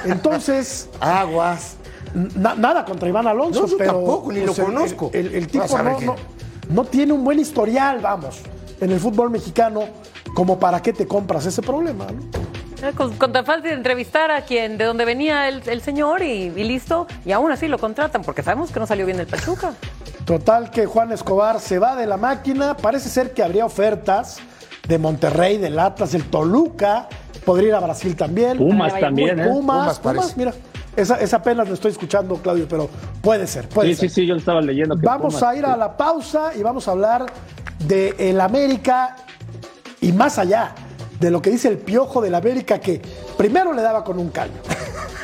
Entonces,
Aguas.
na- nada contra Iván Alonso,
No, yo
pero
tampoco, ni lo
el-
conozco.
El, el tipo no,
qué.
no- no tiene un buen historial, vamos, en el fútbol mexicano, como para qué te compras ese problema. ¿no?
Eh, Con, con tan fácil de entrevistar a quien de donde venía el, el señor y, y listo, y aún así lo contratan, porque sabemos que no salió bien del Pachuca.
Total que Juan Escobar se va de la máquina. Parece ser que habría ofertas de Monterrey, del Atlas, del Toluca. Podría ir a Brasil también.
Pumas también, ¿eh?
Pumas,
Pumas
mira. Esa, esa apenas lo estoy escuchando, Claudio, pero puede ser, puede
Sí,
ser.
sí, sí, yo lo estaba leyendo. que
Vamos
Pumas,
a ir a la pausa y vamos a hablar de el América y más allá de lo que dice el piojo del América que primero le daba con un callo.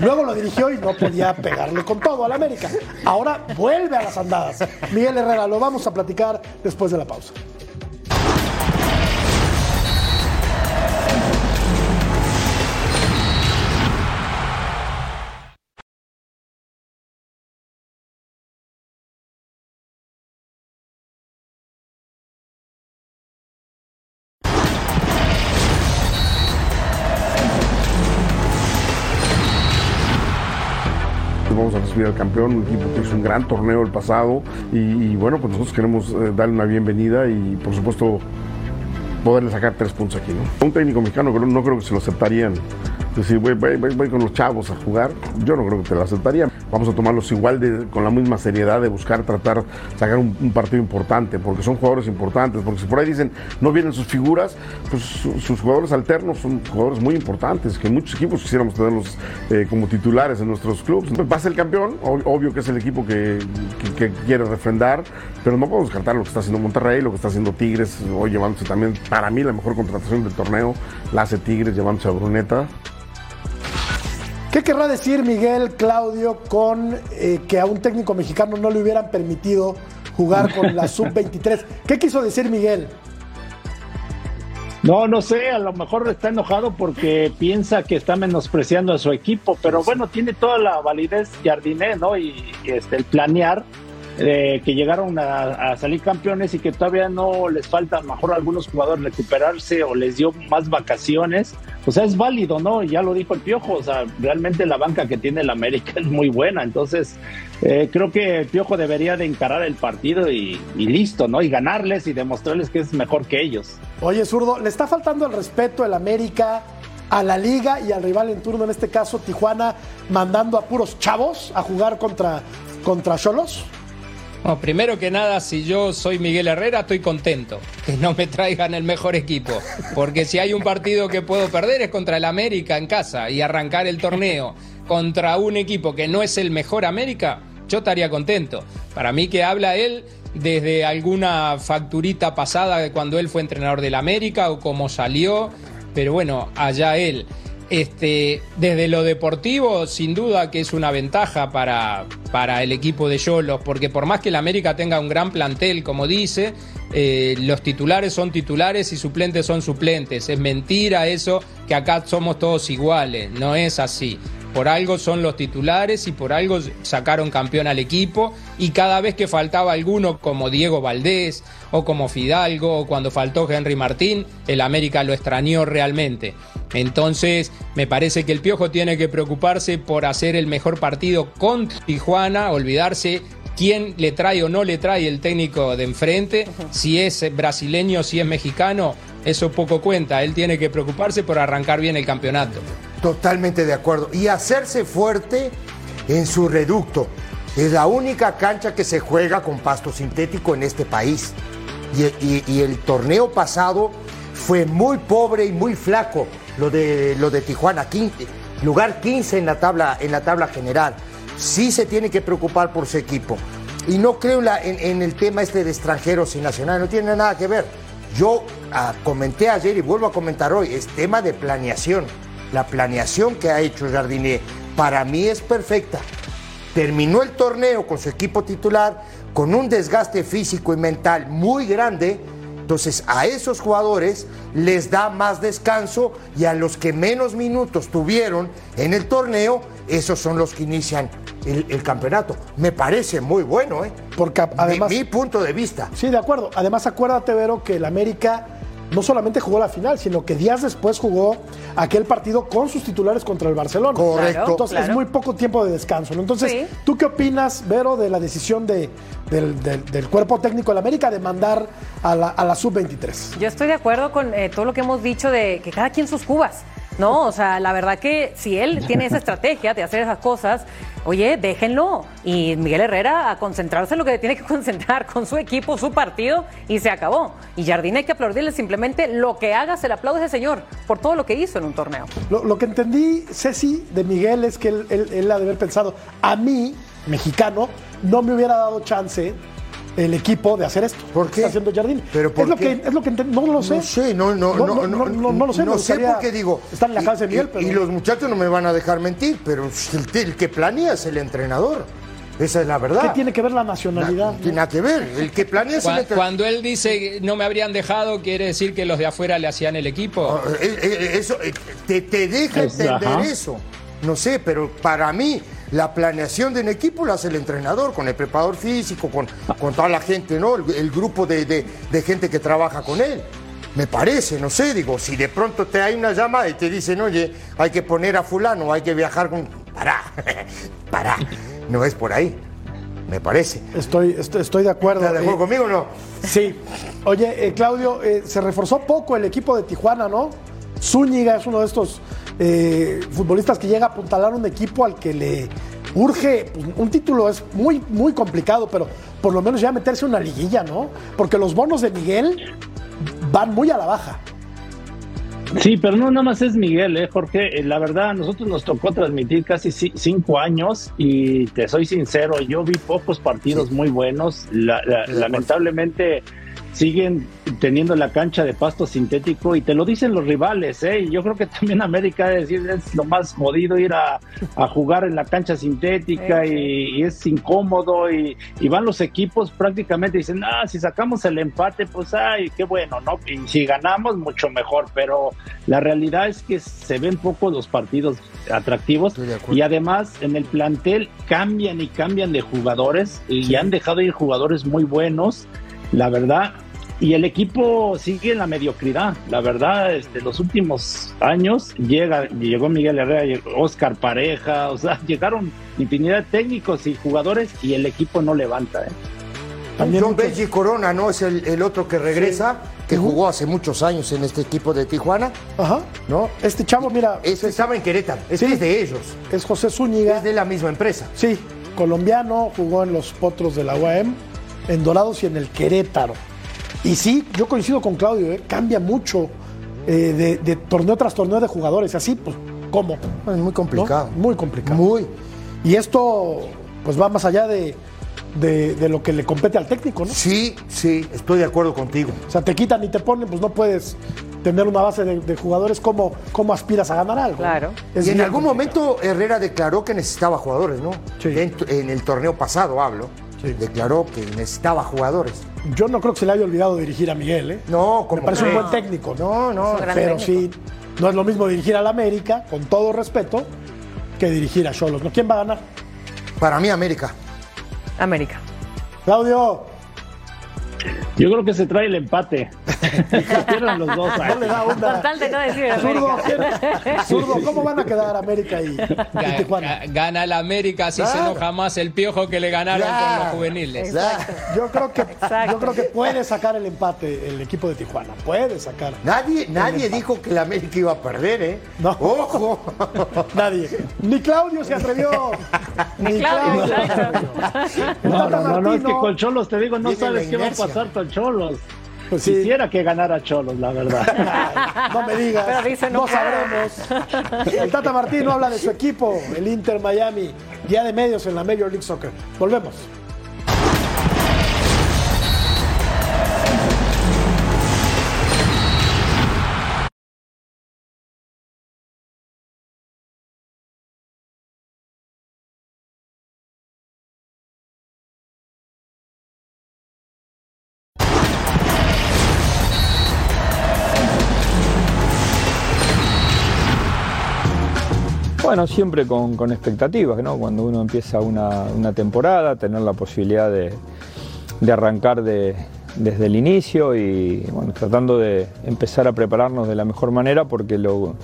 Luego lo dirigió y no podía pegarle con todo al América. Ahora vuelve a las andadas. Miguel Herrera, lo vamos a platicar después de la pausa.
Vamos a recibir al campeón, un equipo que hizo un gran torneo el pasado y, bueno, pues nosotros queremos eh, darle una bienvenida y por supuesto poderle sacar tres puntos aquí. Un técnico mexicano no creo que se lo aceptarían. Decir, voy, voy- voy- con los chavos a jugar, yo no creo que te lo aceptarían. Vamos a tomarlos igual con la misma seriedad de buscar tratar sacar un, partido importante, porque son jugadores importantes, porque si por ahí dicen no vienen sus figuras, pues su- sus jugadores alternos son jugadores muy importantes, que muchos equipos quisiéramos tenerlos eh, como titulares en nuestros clubes. Pues va a ser el campeón, ob- obvio que es el equipo que, que- que quiere refrendar, pero no podemos descartar lo que está haciendo Monterrey, lo que está haciendo Tigres, hoy llevándose también, para mí, la mejor contratación del torneo, la hace Tigres llevándose a Bruneta.
¿Qué querrá decir Miguel Claudio con eh, que a un técnico mexicano no le hubieran permitido jugar con la sub-23? ¿Qué quiso decir Miguel?
No, no sé, a lo mejor está enojado porque piensa que está menospreciando a su equipo, pero bueno, tiene toda la validez Jardiné, ¿no? Y, y, este, el planear eh, que llegaron a, salir campeones y que todavía no les falta mejor a algunos jugadores recuperarse o les dio más vacaciones. O sea, es válido, ¿no? Ya lo dijo el Piojo, o sea, realmente la banca que tiene el América es muy buena, entonces eh, creo que el Piojo debería de encarar el partido y, y listo, ¿no? Y ganarles y demostrarles que es mejor que ellos.
Oye, zurdo, ¿le está faltando el respeto el América a la liga y al rival en turno, en este caso Tijuana, mandando a puros chavos a jugar contra contra Cholos?
Primero que nada, si yo soy Miguel Herrera, estoy contento que no me traigan el mejor equipo. Porque si hay un partido que puedo perder es contra el América en casa y arrancar el torneo contra un equipo que no es el mejor América, yo estaría contento. Para mí que habla él desde alguna facturita pasada de cuando él fue entrenador del América o cómo salió, pero bueno, allá él. Este, desde lo deportivo, sin duda que es una ventaja para, para el equipo de Yolos, porque por más que el América tenga un gran plantel, como dice, eh, los titulares son titulares y suplentes son suplentes. Es mentira eso que acá somos todos iguales, no es así. Por algo son los titulares y por algo sacaron campeón al equipo y cada vez que faltaba alguno como Diego Valdés o como Fidalgo o cuando faltó Henry Martín, el América lo extrañó realmente. Entonces me parece que el Piojo tiene que preocuparse por hacer el mejor partido con Tijuana, olvidarse quién le trae o no le trae el técnico de enfrente, si es brasileño, si es mexicano, eso poco cuenta. Él tiene que preocuparse por arrancar bien el campeonato.
Totalmente de acuerdo. Y hacerse fuerte en su reducto. Es la única cancha que se juega con pasto sintético en este país. Y, el torneo pasado fue muy pobre y muy flaco lo de, lo de Tijuana. Quin- lugar 15 en la, tabla, en la tabla general. Sí se tiene que preocupar por su equipo. Y no creo en, en el tema este de extranjeros y nacionales, no tiene nada que ver. Yo ah, comenté ayer y vuelvo a comentar hoy, es tema de planeación. La planeación que ha hecho Jardinier para mí es perfecta. Terminó el torneo con su equipo titular con un desgaste físico y mental muy grande. Entonces a esos jugadores les da más descanso y a los que menos minutos tuvieron en el torneo, esos son los que inician el, el campeonato. Me parece muy bueno, ¿eh?
Porque además...
Mi, mi punto de vista.
Sí, de acuerdo. Además, acuérdate, Vero, que el América no solamente jugó la final, sino que días después jugó aquel partido con sus titulares contra el Barcelona.
Correcto. Claro,
Entonces es muy poco tiempo de descanso. ¿no? Entonces,
Sí.
¿tú qué opinas, Vero, de la decisión de, del, del- del cuerpo técnico del América de mandar a la, a la sub-23?
Yo estoy de acuerdo con eh, todo lo que hemos dicho de que cada quien sus cubas. No, o sea, la verdad que si él tiene esa estrategia de hacer esas cosas, oye, déjenlo. Y Miguel Herrera a concentrarse en lo que tiene que concentrar con su equipo, su partido, y se acabó. Y Jardín hay que aplaudirle simplemente lo que haga, se le aplaude ese señor por todo lo que hizo en un torneo.
Lo, lo que entendí, Ceci, de Miguel es que él, él- él ha de haber pensado, a mí, mexicano, no me hubiera dado chance el equipo de hacer esto.
¿Por qué?
Está haciendo Jardín.
¿Pero por
es lo
qué?
que es lo que no lo sé.
No sé, no, no,
No,
no,
no, no, no, no lo sé,
No sé por qué digo.
estar en la casa de Miguel,
y-
pero-
Y los muchachos no me van a dejar mentir, pero el, el que planea es el entrenador. Esa es la verdad.
¿Qué tiene que ver la nacionalidad?
No tiene nada que ver. El que planea es el.
Cuando él dice no me habrían dejado, quiere decir que los de afuera le hacían el equipo.
Eh, eh, Eso, eh, te, te deja
Es-
entender
ajá.
eso. No sé, pero para mí la planeación de un equipo la hace el entrenador, con el preparador físico, con, con toda la gente, ¿no? El, el grupo de, de- de gente que trabaja con él. Me parece, no sé, digo, si de pronto te hay una llamada y te dicen, oye, hay que poner a fulano, hay que viajar con... Pará, pará, no es por ahí, me parece.
Estoy, estoy, estoy de acuerdo.
¿Estás de acuerdo
Eh,
conmigo o no?
Sí. Oye, eh, Claudio, eh, se reforzó poco el equipo de Tijuana, ¿no? Zúñiga es uno de estos eh, futbolistas que llega a apuntalar un equipo al que le urge pues, un título es muy muy complicado, pero por lo menos ya meterse una liguilla, ¿no? Porque los bonos de Miguel van muy a la baja.
Sí, pero no nada más es Miguel, ¿eh, Jorge. Eh, La verdad, a nosotros nos tocó transmitir casi ci- cinco años y te soy sincero, yo vi pocos partidos muy buenos. La- la- lamentablemente siguen teniendo la cancha de pasto sintético y te lo dicen los rivales, ¿eh? Yo creo que también América es, decir, es lo más jodido ir a, a jugar en la cancha sintética y, y es incómodo y, y van los equipos prácticamente y dicen, ah, si sacamos el empate, pues ay, qué bueno, ¿no? Y si ganamos, mucho mejor, pero la realidad es que se ven pocos los partidos atractivos y además en el plantel cambian y cambian de jugadores y han dejado ir jugadores muy buenos, la verdad. Y el equipo sigue en la mediocridad. La verdad, este, los últimos años llega, llegó Miguel Herrera, Oscar Pareja, o sea, llegaron infinidad de técnicos y jugadores y el equipo no levanta. ¿eh?
John Benji Corona, ¿no? Es el, el otro que regresa, que jugó hace muchos años en este equipo de Tijuana.
Ajá.
¿No?
Este chavo, mira.
Este estaba en Querétaro. Este es de ellos.
Es José Zúñiga.
Es de la misma empresa.
Sí, colombiano, jugó en los Potros de la UAM, en Dorados y en el Querétaro. Y sí, yo coincido con Claudio, ¿eh? cambia mucho eh, de, de torneo tras torneo de jugadores. Así, pues, ¿cómo?
Es muy complicado.
¿No? Muy complicado.
Muy.
Y esto, pues, va más allá de, de- de lo que le compete al técnico, ¿no?
Sí, sí, estoy de acuerdo contigo.
O sea, te quitan y te ponen, pues no puedes tener una base de, de jugadores. ¿Cómo, ¿Cómo aspiras a ganar algo?
Claro.
Es
y en algún
complicado.
momento Herrera declaró que necesitaba jugadores, ¿no? En, en el torneo pasado hablo. Declaró que necesitaba jugadores.
Yo no creo que se le haya olvidado dirigir a Miguel, ¿eh?
No, como
Me parece un buen técnico.
No, no.
Pero
técnico.
sí, no es lo mismo dirigir al América, con todo respeto, que dirigir a Cholos. ¿no? ¿Quién va a ganar?
Para mí, América.
América.
Claudio.
Yo creo que se trae el empate. Pierden los dos.
No le da onda.
Con tal de no decir
Zurdo,
América.
¿quién- Zurdo, ¿cómo van a quedar América y, Tijuana?
ga- Gana el América, así se enoja más el piojo que le ganaron con los juveniles.
Yo creo que yo creo que puede sacar el empate el equipo de Tijuana. Puede sacar.
Nadie, nadie dijo que el América iba a perder, ¿eh?
No.
¡Ojo!
Nadie. Ni Claudio se atrevió. Ni
Claudio.
No, no, no, no, es que
Martino-
con Cholos te digo, no
Viene
sabes qué va a
inercia.
Pasar con Cholos.
Pues sí.
Quisiera que ganara Cholos, la verdad.
No me digas.
Pero dice, no puedo.
sabremos. El Tata Martino habla de su equipo, el Inter Miami, día de medios en la Major League Soccer. Volvemos.
Bueno, siempre con, expectativas, ¿no? Cuando uno empieza una, temporada, tener la posibilidad de, arrancar de- desde el inicio y bueno, tratando de empezar a prepararnos de la mejor manera porque lo,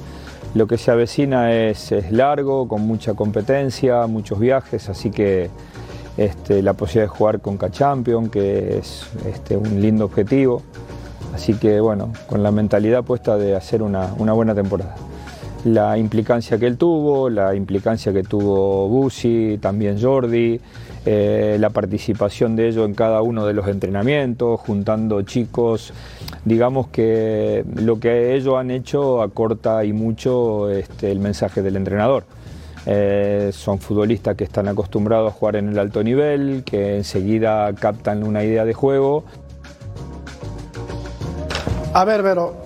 que se avecina es, largo, con mucha competencia, muchos viajes, así que este, la posibilidad de jugar con K-Champion, que es este, un lindo objetivo. Así que bueno, con la mentalidad puesta de hacer una buena temporada. La implicancia que él tuvo, la implicancia que tuvo Busi, también Jordi, eh, la participación de ellos en cada uno de los entrenamientos, juntando chicos, digamos que lo que ellos han hecho acorta y mucho este, el mensaje del entrenador. Eh, son futbolistas que están acostumbrados a jugar en el alto nivel, que enseguida captan una idea de juego.
A ver, Vero,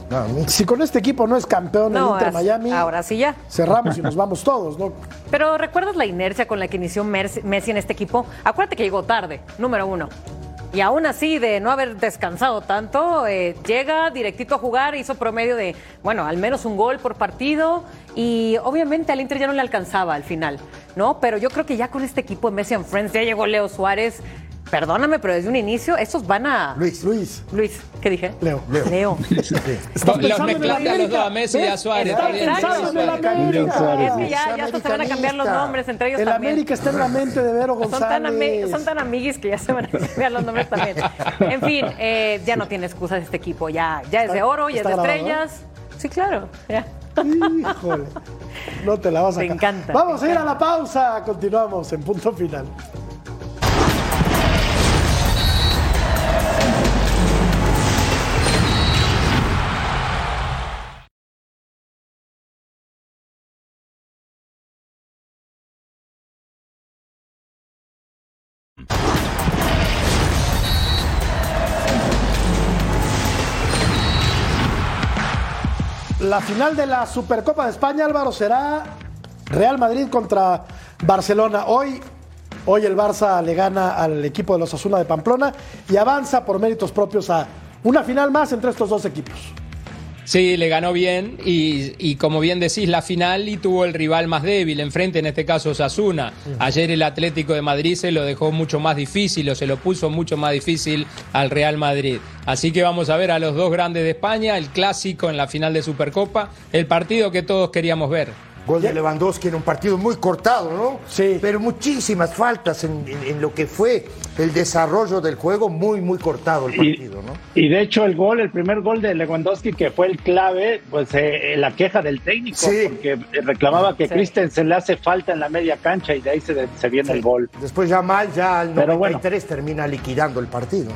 si con este equipo no es campeón
No,
el Inter Miami,
ahora sí ya.
cerramos y nos vamos todos, ¿no?
Pero ¿recuerdas la inercia con la que inició Messi en este equipo? Acuérdate que llegó tarde, número uno. Y aún así, de no haber descansado tanto, eh, llega directito a jugar, hizo promedio de, bueno, al menos un gol por partido. Y obviamente al Inter ya no le alcanzaba al final, ¿no? Pero yo creo que ya con este equipo de Messi and Friends, ya llegó Leo Suárez. Perdóname, pero desde un inicio, estos van a.
Luis.
Luis.
Luis, ¿qué dije?
Leo.
Leo.
Los mezclaste a los dos, a Messi y a Suárez.
Está pensando en el
América.
Es que ya, ya hasta se van a cambiar los nombres, entre ellos
El
también.
América está en la mente de Vero
Son tan, ami-
González.
son tan amiguis que ya se van a cambiar los nombres también. En fin, eh, ya no tiene excusas este equipo. Ya, ya es de oro, ya es de
grabado?
estrellas. Sí, claro. ya.
Híjole, no te la vas a
Me encanta,
Vamos a ir a la pausa. Continuamos en punto final. La final de la Supercopa de España, Álvaro, será Real Madrid contra Barcelona. Hoy, hoy el Barça le gana al equipo de los Asuna de Pamplona y avanza por méritos propios a una final más entre estos dos equipos.
Sí, le ganó bien y, y como bien decís, la final y tuvo el rival más débil enfrente, en este caso Osasuna. Ayer el Atlético de Madrid se lo dejó mucho más difícil o se lo puso mucho más difícil al Real Madrid. Así que vamos a ver a los dos grandes de España, el clásico en la final de Supercopa, el partido que todos queríamos ver.
Gol de Lewandowski en un partido muy cortado, ¿no?
Sí.
Pero muchísimas faltas en, en- en lo que fue el desarrollo del juego, muy, muy cortado el
Y,
partido, ¿no?
y de hecho el gol, el primer gol de Lewandowski que fue el clave, pues eh, la queja del técnico,
Sí.
porque reclamaba que
Sí.
Christensen le hace falta en la media cancha y de ahí se, se viene el gol.
Después ya mal, ya al
Pero
93 termina liquidando el partido.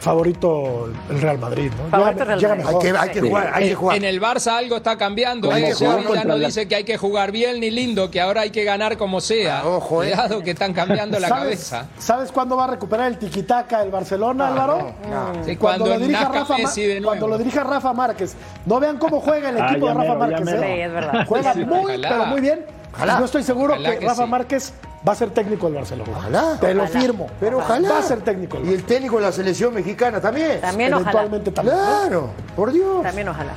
Favorito el Real Madrid, ¿no?
Favorito
Llega-
Real
llega
Madrid.
Hay
mejor.
que, hay que jugar, hay que
En,
jugar.
en el Barça algo está cambiando. ¿eh?
que
contra
no
la-
dice que hay que jugar bien ni lindo, que ahora hay que ganar como sea.
Ah, ojo, ¿eh?
Cuidado que están cambiando la
¿Sabes,
cabeza.
¿Sabes cuándo va a recuperar el tiquitaca el Barcelona, Álvaro?
no, no.
Sí, cuando
lo dirija Rafa Ma-
Messi de nuevo.
cuando lo dirija Rafa Márquez. No vean cómo juega el
Ah,
equipo de Rafa
mero,
Márquez. ¿eh?
Sí, es verdad.
Juega
Sí,
muy,
ojalá.
pero muy bien.
Ojalá.
Yo estoy seguro
Ojalá
que,
que
Rafa
sí.
Márquez va a ser técnico del Barcelona.
Ojalá.
Te lo
Ojalá.
firmo.
Pero ojalá.
Va a ser técnico.
Y el técnico de la selección mexicana también.
También ojalá.
Eventualmente también. ¿no?
Claro, por Dios.
También ojalá.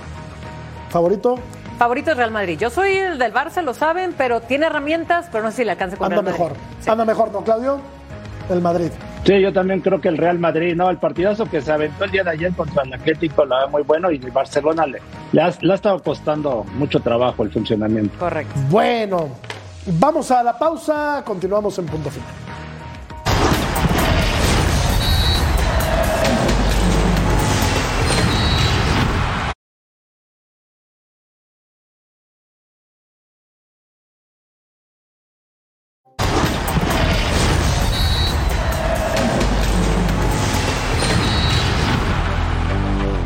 Favorito.
Favorito es Real Madrid. Yo soy el del Barça, lo saben, pero tiene herramientas, pero no sé si le alcance con
Anda
Real
mejor. Anda mejor, ¿no, Claudio? El Madrid.
Sí, yo también creo que el Real Madrid, no, el partidazo que se aventó el día de ayer contra el Atlético lo ve muy bueno y el Barcelona le, le, ha, le ha estado costando mucho trabajo el funcionamiento.
Correcto.
Bueno, vamos a la pausa. Continuamos en punto final.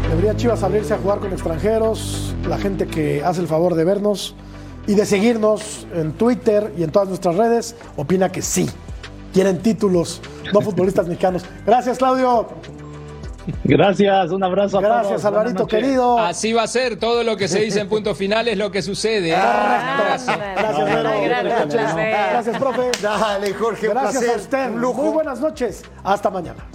Debería Chivas abrirse a jugar con extranjeros, la gente que hace el favor de vernos y de seguirnos en Twitter y en todas nuestras redes, opina que sí. Quieren títulos, no futbolistas mexicanos. Gracias, Claudio.
Gracias, un abrazo a todos.
Gracias, Alvarito querido.
Así va a ser, todo lo que se dice en punto final es lo que sucede. ¿eh?
Gracias, Vero.
Ay, gracias,
Gracias,
profe.
Gracias, profe.
Dale, Jorge, un
Gracias
placer.
a usted.
Un lujo.
Muy buenas noches. Hasta mañana.